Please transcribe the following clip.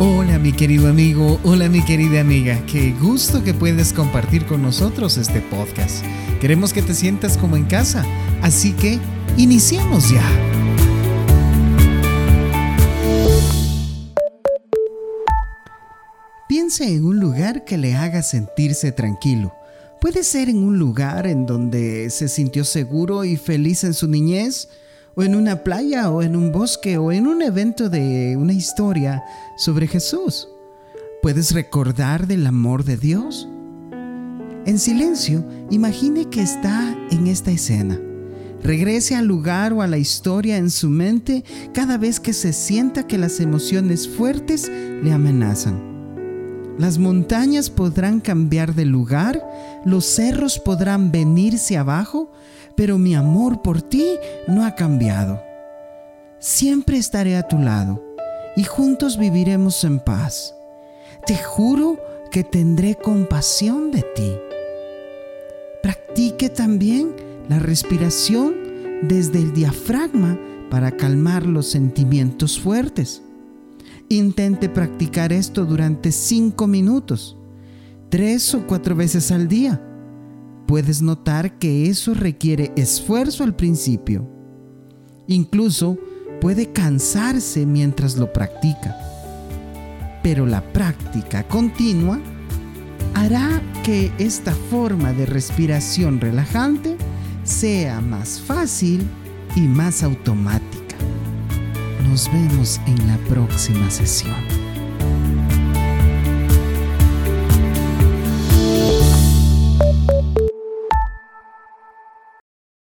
Hola mi querido amigo, hola mi querida amiga, qué gusto que puedes compartir con nosotros este podcast. Queremos que te sientas como en casa, así que iniciemos ya. Piensa en un lugar que le haga sentirse tranquilo. Puede ser en un lugar en donde se sintió seguro y feliz en su niñez, o en una playa o en un bosque o en un evento de una historia sobre Jesús. ¿Puedes recordar del amor de Dios? En silencio, imagine que está en esta escena. Regrese al lugar o a la historia en su mente cada vez que se sienta que las emociones fuertes le amenazan. Las montañas podrán cambiar de lugar, los cerros podrán venirse abajo, pero mi amor por ti no ha cambiado. Siempre estaré a tu lado y juntos viviremos en paz. Te juro que tendré compasión de ti. Practique también la respiración desde el diafragma para calmar los sentimientos fuertes. Intente practicar esto durante cinco minutos, tres o cuatro veces al día. Puedes notar que eso requiere esfuerzo al principio. Incluso puede cansarse mientras lo practica. Pero la práctica continua hará que esta forma de respiración relajante sea más fácil y más automática. Nos vemos en la próxima sesión.